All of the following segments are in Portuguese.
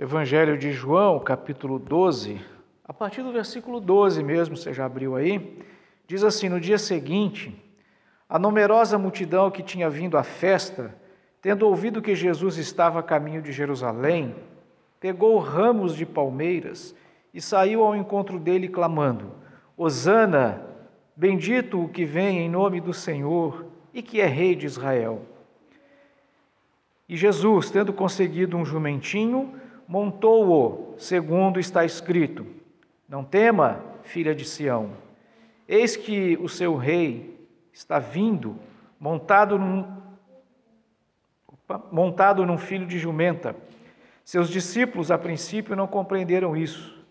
Evangelho de João, capítulo 12, a partir do versículo 12 mesmo, você já abriu aí, diz assim: No dia seguinte, a numerosa multidão que tinha vindo à festa, tendo ouvido que Jesus estava a caminho de Jerusalém, pegou ramos de palmeiras e saiu ao encontro dele, clamando: Hosana, bendito o que vem em nome do Senhor e que é Rei de Israel. E Jesus, tendo conseguido um jumentinho, montou-o, segundo está escrito: Não tema, filha de Sião, eis que o seu rei está vindo, montado num, opa, montado num filho de jumenta. Seus discípulos, a princípio, não compreenderam isso.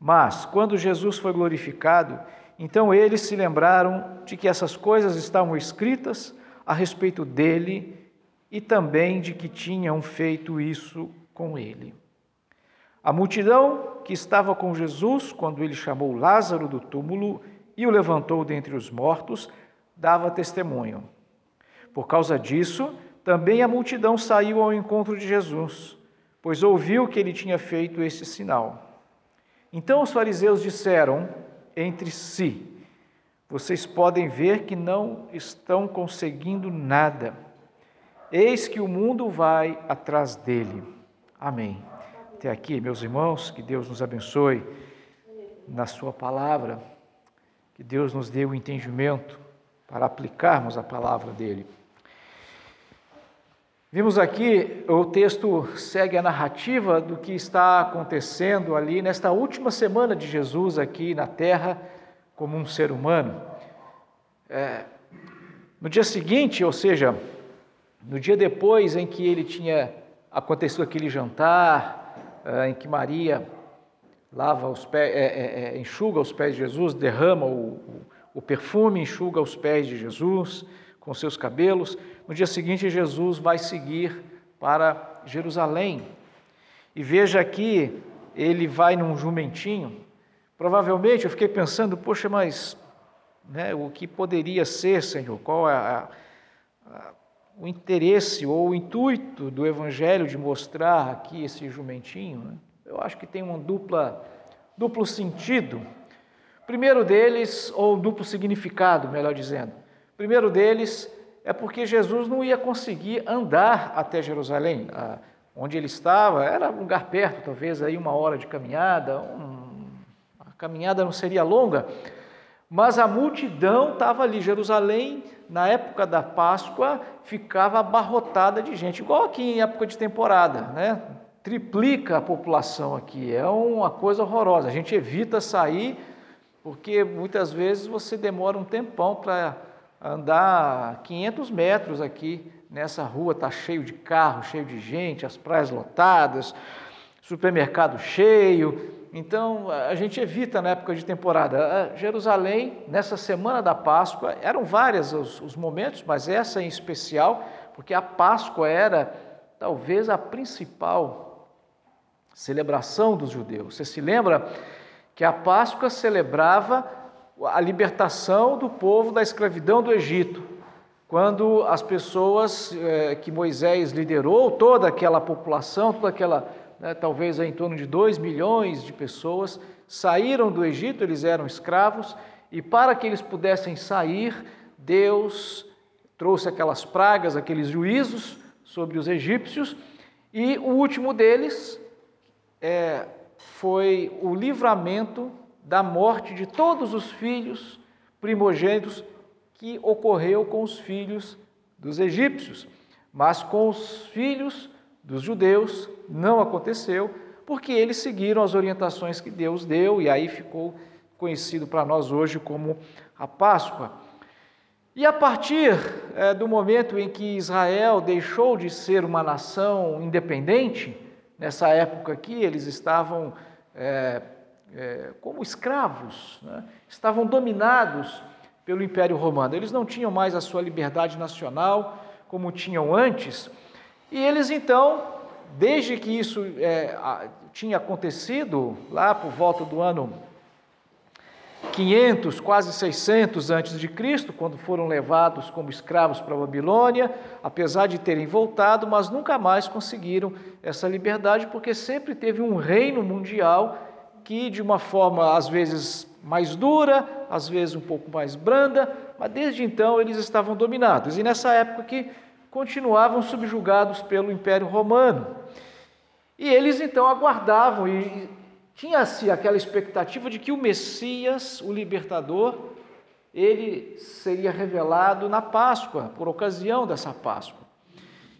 Mas, quando Jesus foi glorificado, então eles se lembraram de que essas coisas estavam escritas a respeito dele e também de que tinham feito isso com ele. A multidão que estava com Jesus quando ele chamou Lázaro do túmulo e o levantou dentre os mortos dava testemunho. Por causa disso, também a multidão saiu ao encontro de Jesus, pois ouviu que ele tinha feito esse sinal. Então os fariseus disseram entre si: Vocês podem ver que não estão conseguindo nada. Eis que o mundo vai atrás dele. Amém. Até aqui, meus irmãos, que Deus nos abençoe na Sua palavra, que Deus nos dê o entendimento para aplicarmos a palavra dele. Vimos aqui, o texto segue a narrativa do que está acontecendo ali nesta última semana de Jesus aqui na terra, como um ser humano. É, no dia seguinte, ou seja, no dia depois em que ele tinha acontecido aquele jantar, em que Maria lava os pés, é, é, enxuga os pés de Jesus, derrama o, o, o perfume, enxuga os pés de Jesus com seus cabelos. No dia seguinte, Jesus vai seguir para Jerusalém. E veja aqui, ele vai num jumentinho. Provavelmente eu fiquei pensando, poxa, mas né, o que poderia ser, Senhor? Qual é a, a o interesse ou o intuito do Evangelho de mostrar aqui esse jumentinho, né? eu acho que tem um duplo sentido. Primeiro deles, ou duplo significado, melhor dizendo. Primeiro deles é porque Jesus não ia conseguir andar até Jerusalém. Onde ele estava era um lugar perto, talvez aí uma hora de caminhada, um, a caminhada não seria longa, mas a multidão estava ali. Jerusalém, na época da Páscoa, ficava abarrotada de gente, igual aqui em época de temporada, né? Triplica a população aqui, é uma coisa horrorosa. A gente evita sair, porque muitas vezes você demora um tempão para andar 500 metros aqui nessa rua, está cheio de carro, cheio de gente, as praias lotadas, supermercado cheio, então a gente evita na época de temporada. Jerusalém, nessa semana da Páscoa, eram vários os, os momentos, mas essa em especial, porque a Páscoa era talvez a principal celebração dos judeus. Você se lembra que a Páscoa celebrava a libertação do povo da escravidão do Egito, quando as pessoas eh, que Moisés liderou, toda aquela população, toda aquela né, talvez em torno de 2 milhões de pessoas, saíram do Egito, eles eram escravos, e para que eles pudessem sair, Deus trouxe aquelas pragas, aqueles juízos sobre os egípcios, e o último deles é, foi o livramento da morte de todos os filhos primogênitos que ocorreu com os filhos dos egípcios, mas com os filhos dos judeus não aconteceu, porque eles seguiram as orientações que Deus deu e aí ficou conhecido para nós hoje como a Páscoa. E a partir é, do momento em que Israel deixou de ser uma nação independente, nessa época aqui eles estavam é, é, como escravos, né? estavam dominados pelo Império Romano. Eles não tinham mais a sua liberdade nacional como tinham antes, e eles então, desde que isso é, tinha acontecido, lá por volta do ano 500, quase 600 antes de Cristo, quando foram levados como escravos para a Babilônia, apesar de terem voltado, mas nunca mais conseguiram essa liberdade, porque sempre teve um reino mundial que, de uma forma às vezes mais dura, às vezes um pouco mais branda, mas desde então eles estavam dominados. E nessa época que continuavam subjugados pelo Império Romano. E eles então aguardavam e tinha-se aquela expectativa de que o Messias, o libertador, ele seria revelado na Páscoa, por ocasião dessa Páscoa.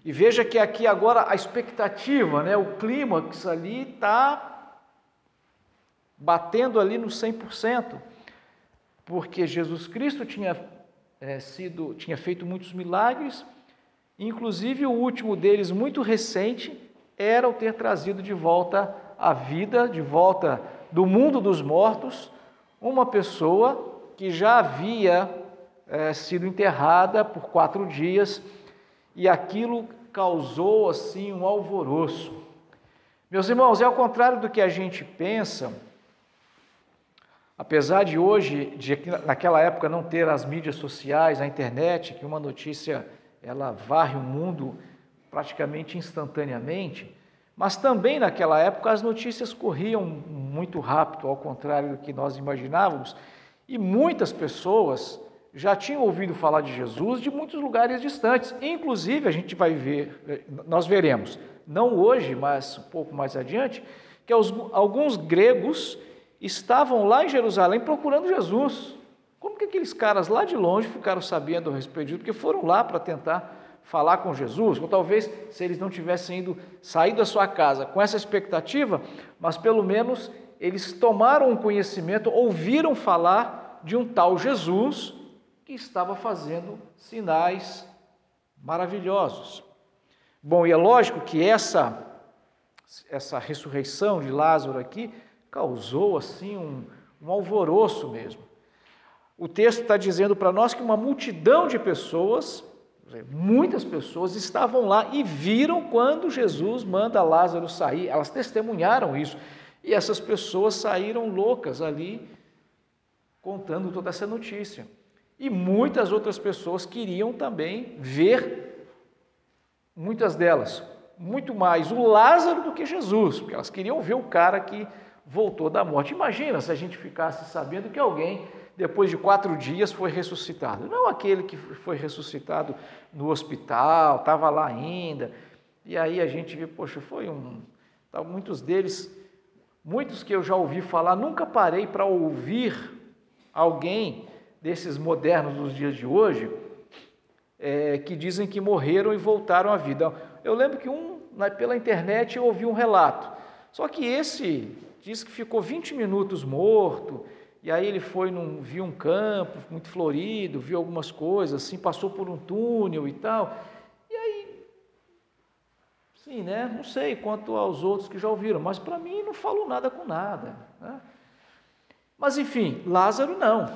E veja que aqui agora a expectativa, né, o clímax ali está batendo ali no 100%, porque Jesus Cristo tinha é, sido, tinha feito muitos milagres, inclusive o último deles, muito recente, era o ter trazido de volta a vida, de volta do mundo dos mortos, uma pessoa que já havia é, sido enterrada por quatro dias e aquilo causou assim um alvoroço. Meus irmãos, é ao contrário do que a gente pensa, apesar de hoje, de naquela época não ter as mídias sociais, a internet, que uma notícia ela varre o mundo praticamente instantaneamente, mas também naquela época as notícias corriam muito rápido, ao contrário do que nós imaginávamos, e muitas pessoas já tinham ouvido falar de Jesus de muitos lugares distantes. Inclusive, a gente vai ver, nós veremos, não hoje, mas um pouco mais adiante, que alguns gregos estavam lá em Jerusalém procurando Jesus. Como que aqueles caras lá de longe ficaram sabendo a respeito disso? Porque foram lá para tentar falar com Jesus, ou talvez se eles não tivessem ido sair da sua casa com essa expectativa, mas pelo menos eles tomaram um conhecimento, ouviram falar de um tal Jesus que estava fazendo sinais maravilhosos. Bom, e é lógico que essa essa ressurreição de Lázaro aqui causou assim um, um alvoroço mesmo. O texto está dizendo para nós que uma multidão de pessoas Muitas pessoas estavam lá e viram quando Jesus manda Lázaro sair, elas testemunharam isso. E essas pessoas saíram loucas ali, contando toda essa notícia. E muitas outras pessoas queriam também ver, muitas delas, muito mais o Lázaro do que Jesus, porque elas queriam ver o cara que voltou da morte. Imagina se a gente ficasse sabendo que alguém depois de quatro dias foi ressuscitado. Não aquele que foi ressuscitado no hospital, estava lá ainda. E aí a gente vê, poxa, foi um. Muitos deles, muitos que eu já ouvi falar, nunca parei para ouvir alguém desses modernos dos dias de hoje é, que dizem que morreram e voltaram à vida. Eu lembro que um, pela internet, eu ouvi um relato. Só que esse diz que ficou 20 minutos morto e aí ele foi num, viu um campo muito florido, viu algumas coisas, assim, passou por um túnel e tal. E aí, sim, né? Não sei quanto aos outros que já ouviram, mas para mim não falou nada com nada. Né? Mas enfim, Lázaro não.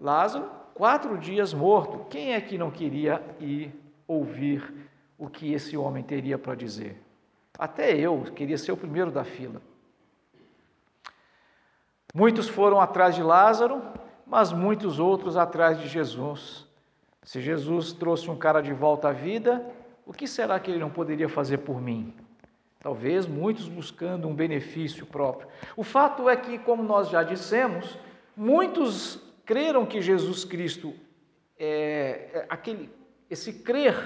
Lázaro, quatro dias morto. Quem é que não queria ir ouvir o que esse homem teria para dizer? Até eu queria ser o primeiro da fila. Muitos foram atrás de Lázaro, mas muitos outros atrás de Jesus. Se Jesus trouxe um cara de volta à vida, o que será que ele não poderia fazer por mim? Talvez muitos buscando um benefício próprio. O fato é que, como nós já dissemos, muitos creram que Jesus Cristo é, é aquele, esse crer,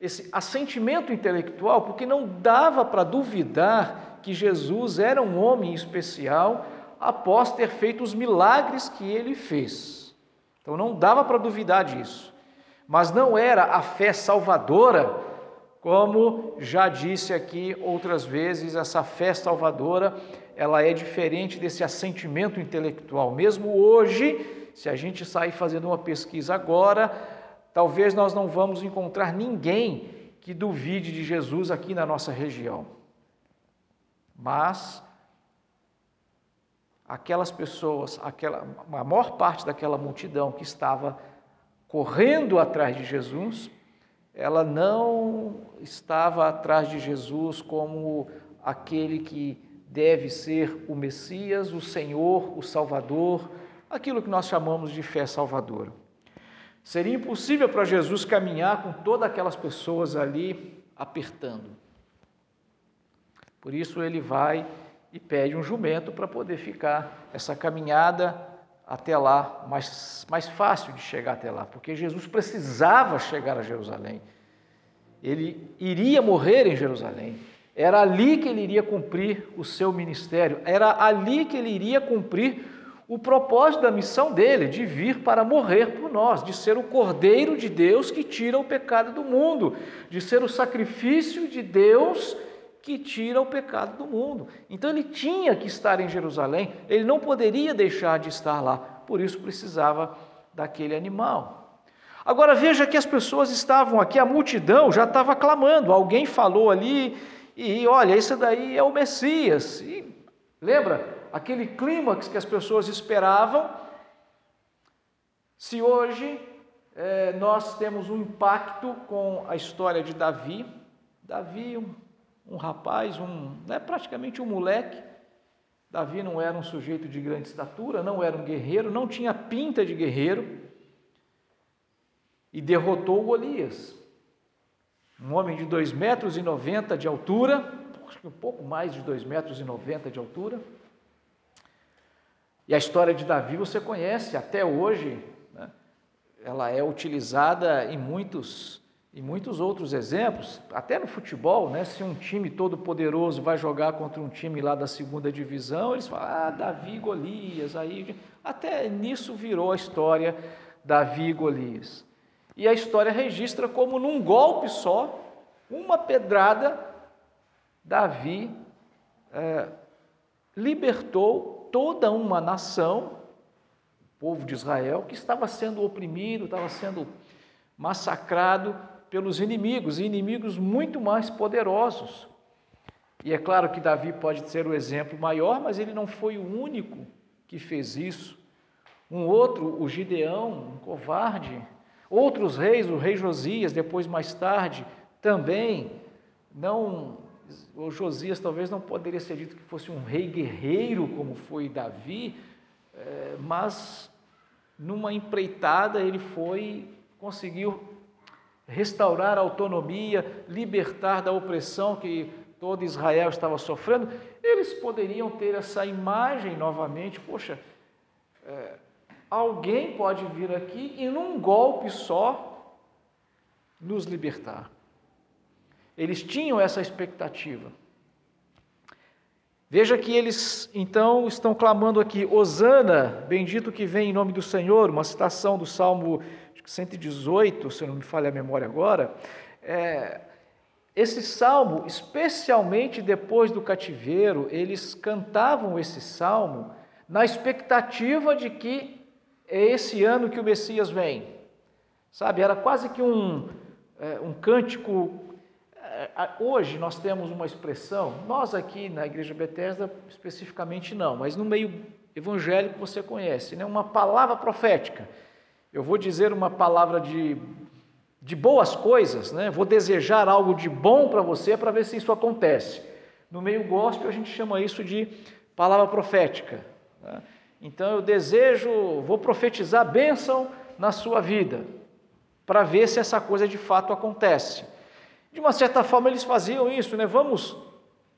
esse assentimento intelectual, porque não dava para duvidar que Jesus era um homem especial após ter feito os milagres que ele fez. Então não dava para duvidar disso. Mas não era a fé salvadora, como já disse aqui outras vezes, essa fé salvadora, ela é diferente desse assentimento intelectual. Mesmo hoje, se a gente sair fazendo uma pesquisa agora, talvez nós não vamos encontrar ninguém que duvide de Jesus aqui na nossa região. Mas aquelas pessoas, aquela, a maior parte daquela multidão que estava correndo atrás de Jesus, ela não estava atrás de Jesus como aquele que deve ser o Messias, o Senhor, o Salvador, aquilo que nós chamamos de fé salvadora. Seria impossível para Jesus caminhar com todas aquelas pessoas ali apertando. Por isso ele vai e pede um jumento para poder ficar essa caminhada até lá, mais, mais fácil de chegar até lá, porque Jesus precisava chegar a Jerusalém. Ele iria morrer em Jerusalém. Era ali que ele iria cumprir o seu ministério, era ali que ele iria cumprir o propósito da missão dele, de vir para morrer por nós, de ser o Cordeiro de Deus que tira o pecado do mundo, de ser o sacrifício de Deus que tira o pecado do mundo. Então ele tinha que estar em Jerusalém, ele não poderia deixar de estar lá, por isso precisava daquele animal. Agora veja que as pessoas estavam aqui, a multidão já estava clamando, alguém falou ali, e olha, esse daí é o Messias. E, lembra? aquele clímax que as pessoas esperavam, se hoje é, nós temos um impacto com a história de Davi, Davi, um, um rapaz, um, né, praticamente um moleque, Davi não era um sujeito de grande estatura, não era um guerreiro, não tinha pinta de guerreiro, e derrotou Golias, um homem de 2,90 metros e noventa de altura, acho que um pouco mais de 2,90 metros e noventa de altura, e a história de Davi você conhece até hoje, né? ela é utilizada em muitos, em muitos outros exemplos, até no futebol, né? se um time todo poderoso vai jogar contra um time lá da segunda divisão, eles falam, ah, Davi Golias, aí até nisso virou a história Davi e Golias. E a história registra como num golpe só, uma pedrada, Davi é, libertou toda uma nação, o povo de Israel, que estava sendo oprimido, estava sendo massacrado pelos inimigos, e inimigos muito mais poderosos. E é claro que Davi pode ser o exemplo maior, mas ele não foi o único que fez isso. Um outro, o Gideão, um covarde. Outros reis, o rei Josias, depois mais tarde, também não o Josias talvez não poderia ser dito que fosse um rei guerreiro como foi Davi, é, mas numa empreitada ele foi, conseguiu restaurar a autonomia, libertar da opressão que todo Israel estava sofrendo. Eles poderiam ter essa imagem novamente, poxa, é, alguém pode vir aqui e num golpe só nos libertar. Eles tinham essa expectativa. Veja que eles então estão clamando aqui: Hosana, bendito que vem em nome do Senhor, uma citação do Salmo 118, se não me falha a memória agora. É, esse salmo, especialmente depois do cativeiro, eles cantavam esse salmo na expectativa de que é esse ano que o Messias vem. Sabe, era quase que um, é, um cântico é, hoje nós temos uma expressão, nós aqui na Igreja Bethesda especificamente não, mas no meio evangélico você conhece, né? uma palavra profética. Eu vou dizer uma palavra de, de boas coisas, né? vou desejar algo de bom para você para ver se isso acontece. No meio gospel a gente chama isso de palavra profética. Né? Então eu desejo, vou profetizar bênção na sua vida, para ver se essa coisa de fato acontece. De uma certa forma eles faziam isso, né? Vamos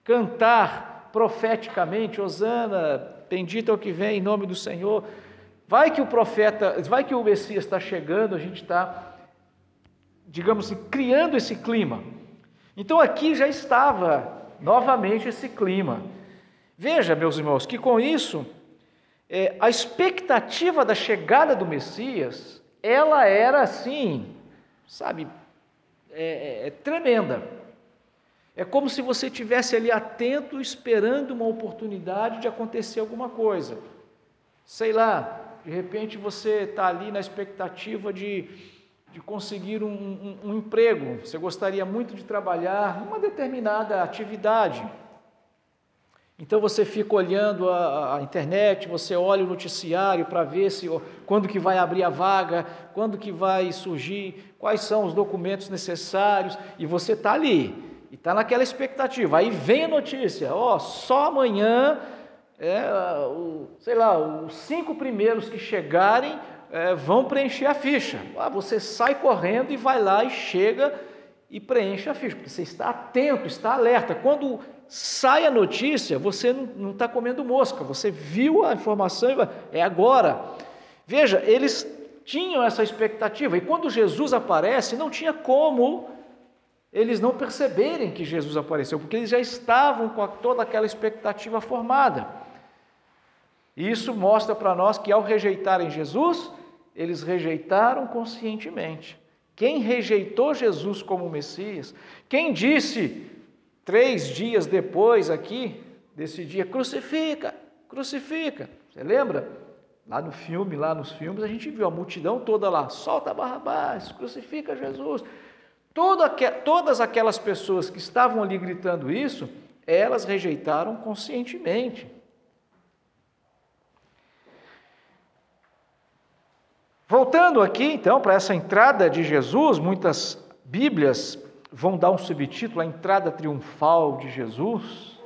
cantar profeticamente, Osana, bendito é o que vem em nome do Senhor. Vai que o profeta, vai que o Messias está chegando, a gente está, digamos assim, criando esse clima. Então aqui já estava novamente esse clima. Veja, meus irmãos, que com isso é, a expectativa da chegada do Messias, ela era assim, sabe, é, é, é tremenda. É como se você tivesse ali atento, esperando uma oportunidade de acontecer alguma coisa. Sei lá, de repente você está ali na expectativa de, de conseguir um, um, um emprego, você gostaria muito de trabalhar numa determinada atividade. Então você fica olhando a, a, internet, você olha o noticiário para ver se quando que vai abrir a vaga, quando que vai surgir, quais são os documentos necessários, e você está ali, e está naquela expectativa. Aí vem a notícia, ó, só amanhã é, o, sei lá, os cinco primeiros que chegarem é, vão preencher a ficha. Ah, você sai correndo e vai lá e chega e preenche a ficha, porque você está atento, está alerta. Quando sai a notícia, você não está comendo mosca, você viu a informação e vai, é agora. Veja, eles tinham essa expectativa, e quando Jesus aparece, não tinha como eles não perceberem que Jesus apareceu, porque eles já estavam com toda aquela expectativa formada. E isso mostra para nós que ao rejeitarem Jesus, eles rejeitaram conscientemente. Quem rejeitou Jesus como Messias, quem disse três dias depois aqui, desse dia, crucifica, crucifica. Você lembra? Lá no filme, lá nos filmes, a gente viu a multidão toda lá, solta Barrabás, crucifica Jesus. todas aquelas pessoas que estavam ali gritando isso, elas rejeitaram conscientemente. Voltando aqui então para essa entrada de Jesus, muitas Bíblias vão dar um subtítulo, a entrada triunfal de Jesus.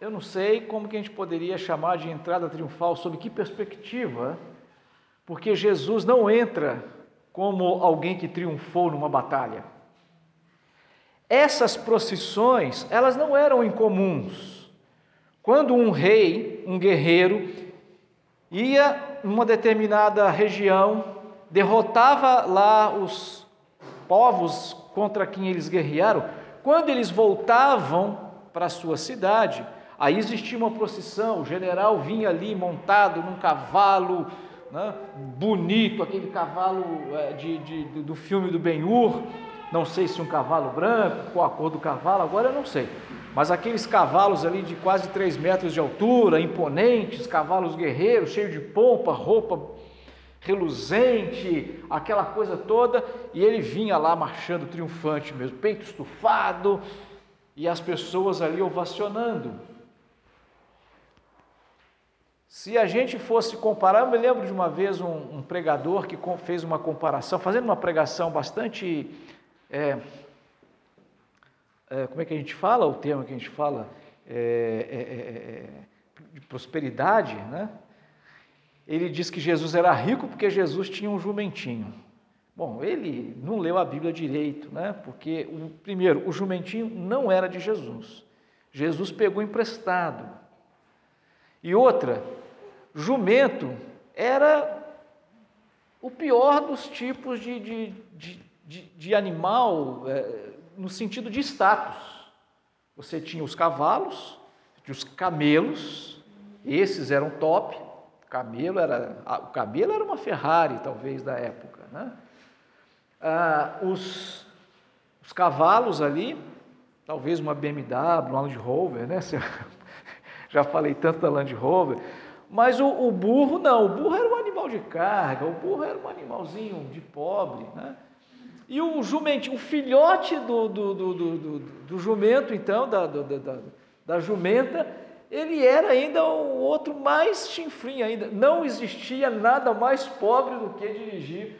Eu não sei como que a gente poderia chamar de entrada triunfal, sob que perspectiva, porque Jesus não entra como alguém que triunfou numa batalha. Essas procissões, elas não eram incomuns. Quando um rei, um guerreiro, ia numa determinada região, derrotava lá os povos contra quem eles guerrearam. Quando eles voltavam para sua cidade, aí existia uma procissão, o general vinha ali montado num cavalo né, bonito, aquele cavalo é, de, de, do filme do Ben-Hur, não sei se um cavalo branco, qual a cor do cavalo, agora eu não sei. Mas aqueles cavalos ali de quase 3 metros de altura, imponentes, cavalos guerreiros, cheios de pompa, roupa reluzente, aquela coisa toda, e ele vinha lá marchando triunfante mesmo, peito estufado, e as pessoas ali ovacionando. Se a gente fosse comparar, eu me lembro de uma vez um, um pregador que fez uma comparação, fazendo uma pregação bastante é, é, como é que a gente fala, o termo que a gente fala, é, é, é, é, de prosperidade, né? Ele diz que Jesus era rico porque Jesus tinha um jumentinho. Bom, ele não leu a Bíblia direito, né? Porque, o, primeiro, o jumentinho não era de Jesus. Jesus pegou emprestado. E outra, jumento era o pior dos tipos de, de, de de, de animal é, no sentido de status. Você tinha os cavalos, tinha os camelos, esses eram top. O camelo era, o camelo era uma Ferrari, talvez, da época. Né? Ah, os, os cavalos ali, talvez uma BMW, uma Land Rover, né? Já falei tanto da Land Rover. Mas o, o, burro não, o burro era um animal de carga, o burro era um animalzinho de pobre, né? E o jumentinho, o filhote do, do, do, do, do jumento, então, da, da, da jumenta, ele era ainda o outro mais chinfrim ainda. Não existia nada mais pobre do que dirigir,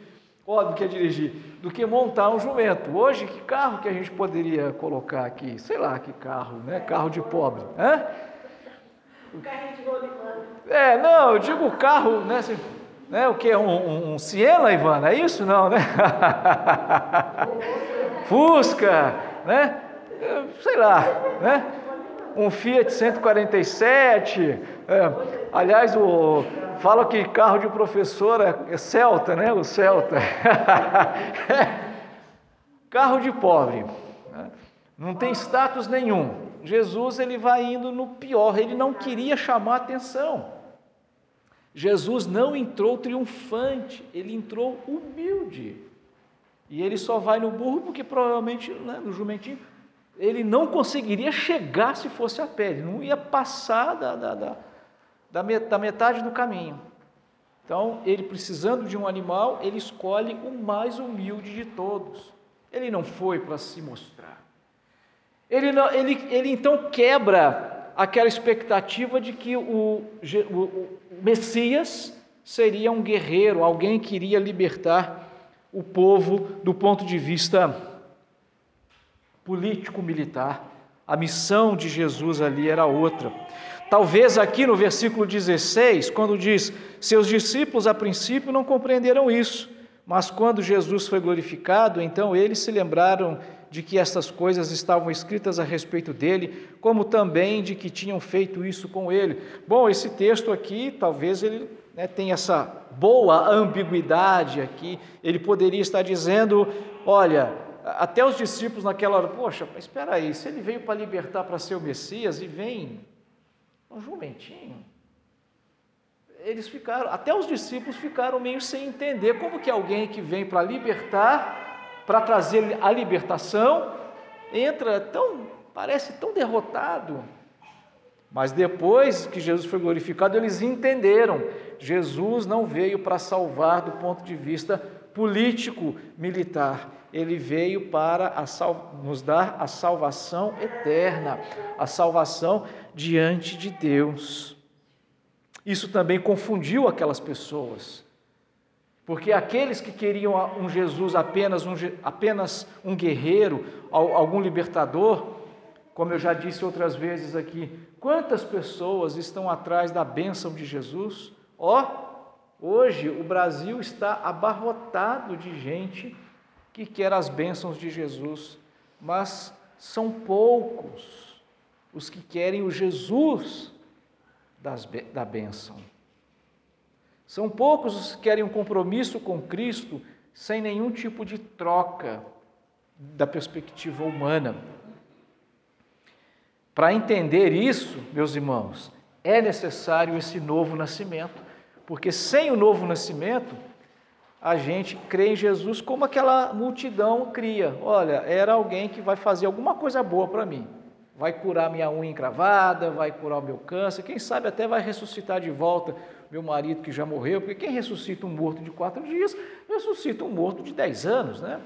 ó, do que dirigir, do que montar um jumento. Hoje, que carro que a gente poderia colocar aqui? Sei lá, que carro, né? Carro de pobre. Hã? Carrinho de rolimã. É, não, eu digo carro, né? Né? O que? Um, um, um Siena, Ivana? É isso? Não, né? Fusca, né? Sei lá, né? Um Fiat 147. É, aliás, o, fala que carro de professor é, é Celta, né? O Celta. carro de pobre. Né? Não tem status nenhum. Jesus ele vai indo no pior, ele não queria chamar atenção. Jesus não entrou triunfante, ele entrou humilde. E ele só vai no burro porque provavelmente, né, no jumentinho, ele não conseguiria chegar se fosse a pé, ele não ia passar da, da, da, da metade do caminho. Então, ele precisando de um animal, ele escolhe o mais humilde de todos. Ele não foi para se mostrar. Ele, não, ele, ele então quebra aquela expectativa de que o, o, Messias seria um guerreiro, alguém que iria libertar o povo do ponto de vista político-militar, A missão de Jesus ali era outra. Talvez aqui no versículo 16, quando diz: Seus discípulos a princípio não compreenderam isso, mas quando Jesus foi glorificado, então eles se lembraram de que estas coisas estavam escritas a respeito dele, como também de que tinham feito isso com ele. Bom, esse texto aqui, talvez ele né, tenha essa boa ambiguidade aqui, ele poderia estar dizendo: olha, até os discípulos naquela hora, poxa, mas espera aí, se ele veio para libertar para ser o Messias e vem um jumentinho. Eles ficaram, até os discípulos ficaram meio sem entender como que alguém que vem para libertar, para trazer a libertação, entra tão, parece tão derrotado. Mas depois que Jesus foi glorificado, eles entenderam. Jesus não veio para salvar do ponto de vista político, militar. Ele veio para nos dar a salvação eterna, a salvação diante de Deus. Isso também confundiu aquelas pessoas, porque aqueles que queriam um Jesus apenas um, apenas um guerreiro, algum libertador, como eu já disse outras vezes aqui, quantas pessoas estão atrás da bênção de Jesus? Ó, oh, hoje o Brasil está abarrotado de gente que quer as bênçãos de Jesus, mas são poucos os que querem o Jesus das, da bênção. São poucos os que querem um compromisso com Cristo sem nenhum tipo de troca da perspectiva humana. Para entender isso, meus irmãos, é necessário esse novo nascimento, porque sem o novo nascimento, a gente crê em Jesus como aquela multidão cria. Olha, era alguém que vai fazer alguma coisa boa para mim vai curar minha unha encravada, vai curar o meu câncer, quem sabe até vai ressuscitar de volta meu marido que já morreu, porque quem ressuscita um morto de quatro dias, ressuscita um morto de dez anos, né?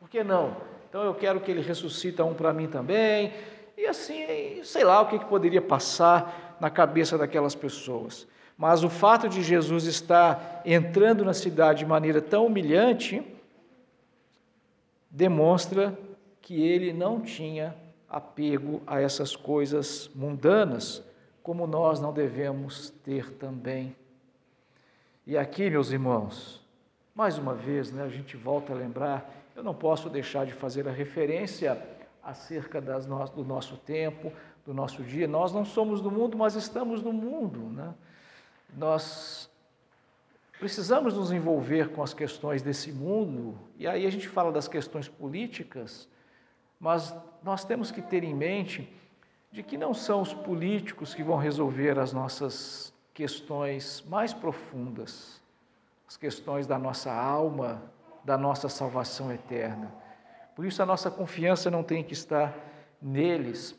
Por que não? Então eu quero que ele ressuscita um para mim também, e assim, sei lá o que, que poderia passar na cabeça daquelas pessoas. Mas o fato de Jesus estar entrando na cidade de maneira tão humilhante demonstra que ele não tinha apego a essas coisas mundanas, como nós não devemos ter também. E aqui, meus irmãos, mais uma vez, né, a gente volta a lembrar, eu não posso deixar de fazer a referência acerca das no, do nosso tempo, do nosso dia. Nós não somos do mundo, mas estamos no mundo. Né? Nós precisamos nos envolver com as questões desse mundo, e aí a gente fala das questões políticas, mas nós temos que ter em mente de que não são os políticos que vão resolver as nossas questões mais profundas, as questões da nossa alma, da nossa salvação eterna. Por isso a nossa confiança não tem que estar neles.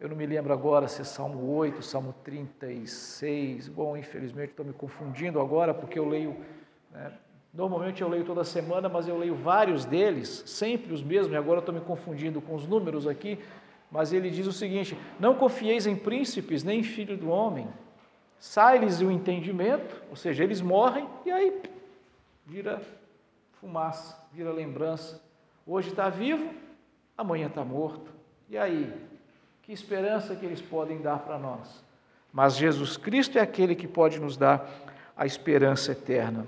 Eu não me lembro agora se é Salmo 8, Salmo 36. Bom, infelizmente estou me confundindo agora porque eu leio né, Normalmente eu leio toda semana, mas eu leio vários deles, sempre os mesmos, e agora estou me confundindo com os números aqui, mas ele diz o seguinte: Não confieis em príncipes, nem em filho do homem. Sai-lhes o entendimento, ou seja, eles morrem e aí vira fumaça, vira lembrança. Hoje está vivo, amanhã está morto. E aí? Que esperança que eles podem dar para nós? Mas Jesus Cristo é aquele que pode nos dar a esperança eterna.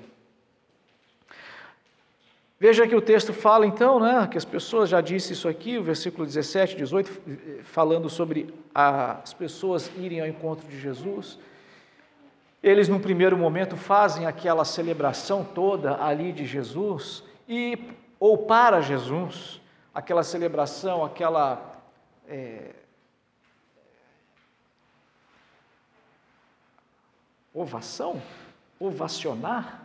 Veja que o texto fala então, né, que as pessoas, já disse isso aqui, o versículo 17, 18, falando sobre as pessoas irem ao encontro de Jesus. Eles, num primeiro momento, fazem aquela celebração toda ali de Jesus, e ou para Jesus, aquela celebração, aquela. É, ovação? Ovacionar?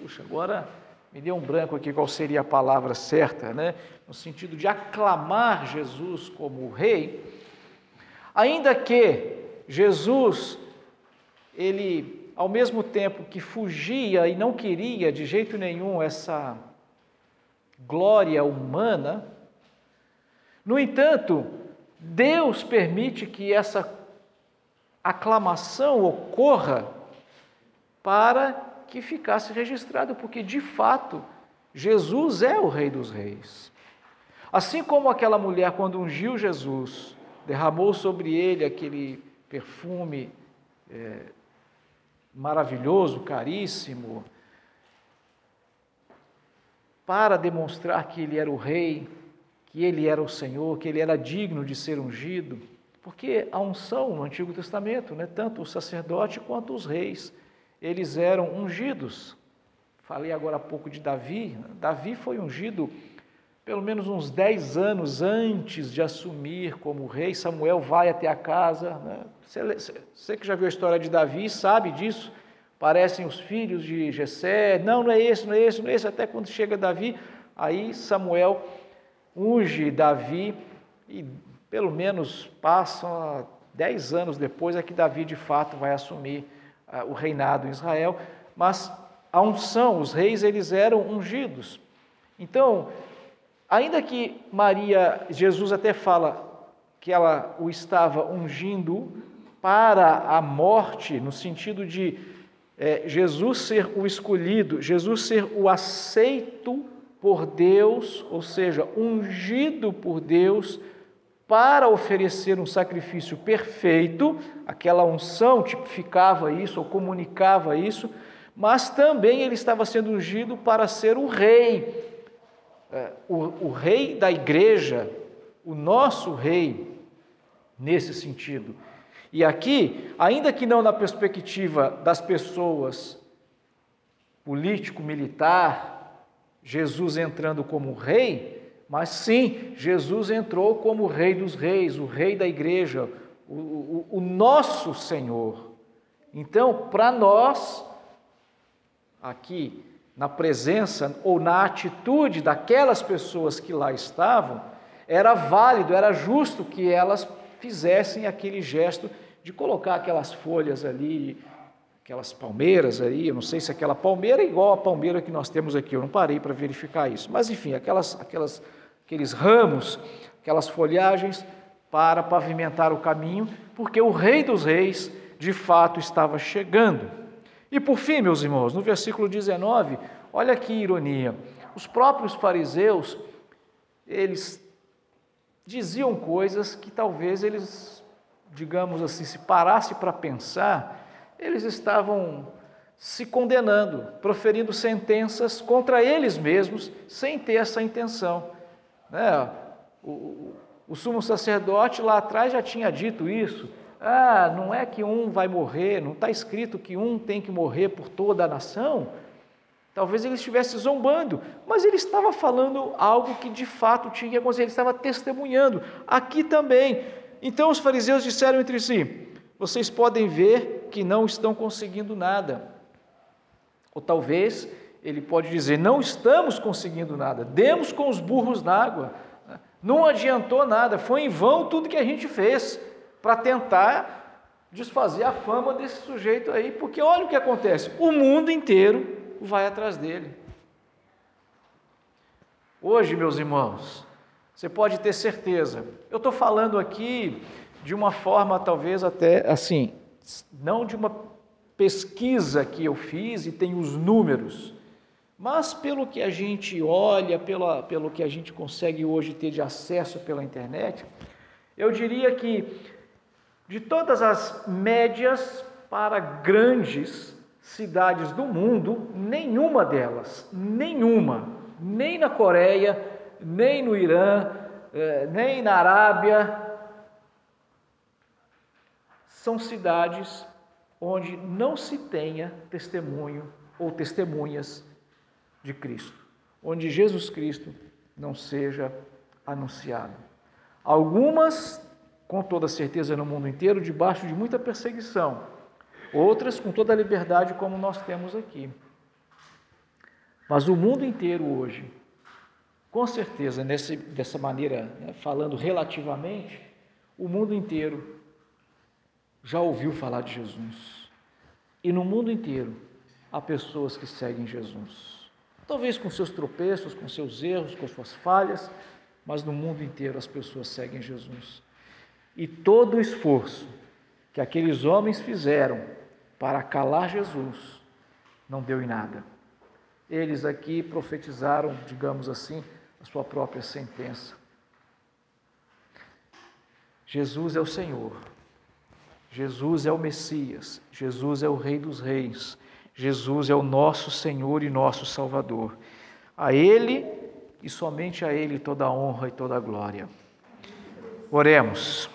Puxa, agora me deu um branco aqui qual seria a palavra certa, né? no sentido de aclamar Jesus como rei, ainda que Jesus, ele, ao mesmo tempo que fugia e não queria de jeito nenhum essa glória humana, no entanto, Deus permite que essa aclamação ocorra para que ficasse registrado, porque de fato Jesus é o Rei dos Reis. Assim como aquela mulher, quando ungiu Jesus, derramou sobre ele aquele perfume é, maravilhoso, caríssimo, para demonstrar que ele era o rei, que ele era o Senhor, que ele era digno de ser ungido, porque a unção no Antigo Testamento, né, tanto o sacerdote quanto os reis, eles eram ungidos. Falei agora há pouco de Davi. Davi foi ungido pelo menos uns 10 anos antes de assumir como rei. Samuel vai até a casa. Né? Você, você que já viu a história de Davi sabe disso. Parecem os filhos de Jessé. Não, não é esse, não é esse, não é esse. Até quando chega Davi, aí Samuel unge Davi e pelo menos passam 10 anos depois é que Davi de fato vai assumir o reinado em Israel. Mas a unção, os reis, eles eram ungidos. Então, ainda que Maria, Jesus até fala que ela o estava ungindo para a morte, no sentido de é, Jesus ser o escolhido, Jesus ser o aceito por Deus, ou seja, ungido por Deus para oferecer um sacrifício perfeito, aquela unção tipificava isso ou comunicava isso, mas também ele estava sendo ungido para ser o rei, é, o, o rei da igreja, o nosso rei, nesse sentido. E aqui, ainda que não na perspectiva das pessoas político-militar, Jesus entrando como rei, mas sim, Jesus entrou como rei dos reis, o rei da igreja, o, o, o nosso Senhor. Então, para nós, aqui na presença ou na atitude daquelas pessoas que lá estavam, era válido, era justo que elas fizessem aquele gesto de colocar aquelas folhas ali, aquelas palmeiras aí, eu não sei se aquela palmeira é igual a palmeira que nós temos aqui, eu não parei para verificar isso, mas enfim, aquelas, aquelas, aqueles ramos, aquelas folhagens para pavimentar o caminho, porque o Rei dos Reis de fato estava chegando. E por fim, meus irmãos, no versículo 19, olha que ironia. Os próprios fariseus, eles diziam coisas que talvez eles, digamos assim, se parasse para pensar, eles estavam se condenando, proferindo sentenças contra eles mesmos, sem ter essa intenção. Né? O, o sumo sacerdote lá atrás já tinha dito isso, ah, não é que um vai morrer, não está escrito que um tem que morrer por toda a nação. Talvez ele estivesse zombando, mas ele estava falando algo que de fato tinha que acontecer, ele estava testemunhando. Aqui também. Então os fariseus disseram entre si: vocês podem ver que não estão conseguindo nada. Ou talvez ele pode dizer: não estamos conseguindo nada, demos com os burros na água, não adiantou nada, foi em vão tudo que a gente fez para tentar desfazer a fama desse sujeito aí, porque olha o que acontece: o mundo inteiro vai atrás dele. Hoje, meus irmãos, você pode ter certeza, eu estou falando aqui de uma forma talvez até assim, não de uma pesquisa que eu fiz e tem os números, mas pelo que a gente olha, pela, pelo que a gente consegue hoje ter de acesso pela internet, eu diria que de todas as médias para grandes cidades do mundo, nenhuma delas, nenhuma, nem na Coreia, nem no Irã, eh, nem na Arábia, são cidades onde não se tenha testemunho ou testemunhas de Cristo, onde Jesus Cristo não seja anunciado. Algumas com toda certeza no mundo inteiro, debaixo de muita perseguição, outras com toda a liberdade, como nós temos aqui. Mas o mundo inteiro hoje, com certeza, nesse, dessa maneira, né, falando relativamente, o mundo inteiro já ouviu falar de Jesus. E no mundo inteiro há pessoas que seguem Jesus. Talvez com seus tropeços, com seus erros, com suas falhas, mas no mundo inteiro as pessoas seguem Jesus. E todo o esforço que aqueles homens fizeram para calar Jesus não deu em nada. Eles aqui profetizaram, digamos assim, a sua própria sentença. Jesus é o Senhor. Jesus é o Messias. Jesus é o Rei dos Reis. Jesus é o nosso Senhor e nosso Salvador. A Ele e somente a Ele toda a honra e toda a glória. Oremos.